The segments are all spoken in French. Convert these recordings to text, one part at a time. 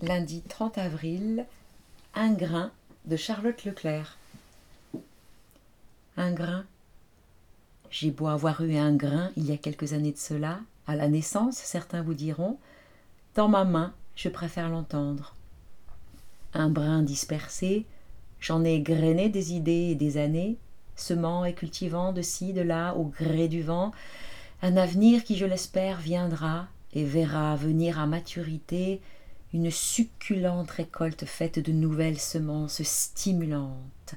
lundi 30 avril, un grain de Charlotte Leclerc. Un grain. J'ai beau avoir eu un grain il y a quelques années de cela, à la naissance, certains vous diront, dans ma main, je préfère l'entendre. Un brin dispersé, j'en ai grainé des idées et des années, semant et cultivant de ci, de là, au gré du vent, un avenir qui, je l'espère, viendra et verra venir à maturité une succulente récolte faite de nouvelles semences stimulantes.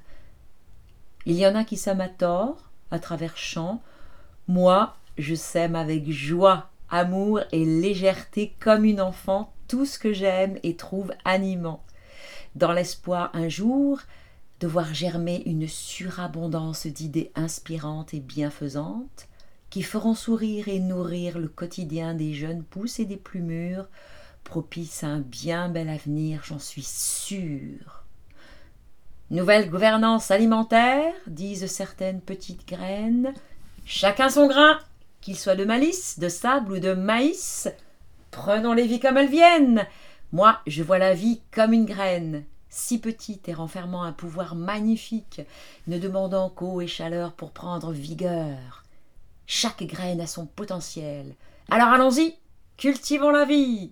Il y en a qui sèment à tort, à travers champs. Moi, je sème avec joie, amour et légèreté comme une enfant tout ce que j'aime et trouve animant, dans l'espoir un jour de voir germer une surabondance d'idées inspirantes et bienfaisantes, qui feront sourire et nourrir le quotidien des jeunes pousses et des plus mûrs, propice à un bien bel avenir, j'en suis sûre. Nouvelle gouvernance alimentaire, disent certaines petites graines. Chacun son grain, qu'il soit de malice, de sable ou de maïs. Prenons les vies comme elles viennent. Moi, je vois la vie comme une graine, si petite et renfermant un pouvoir magnifique, ne demandant qu'eau et chaleur pour prendre vigueur. Chaque graine a son potentiel. Alors allons-y, cultivons la vie.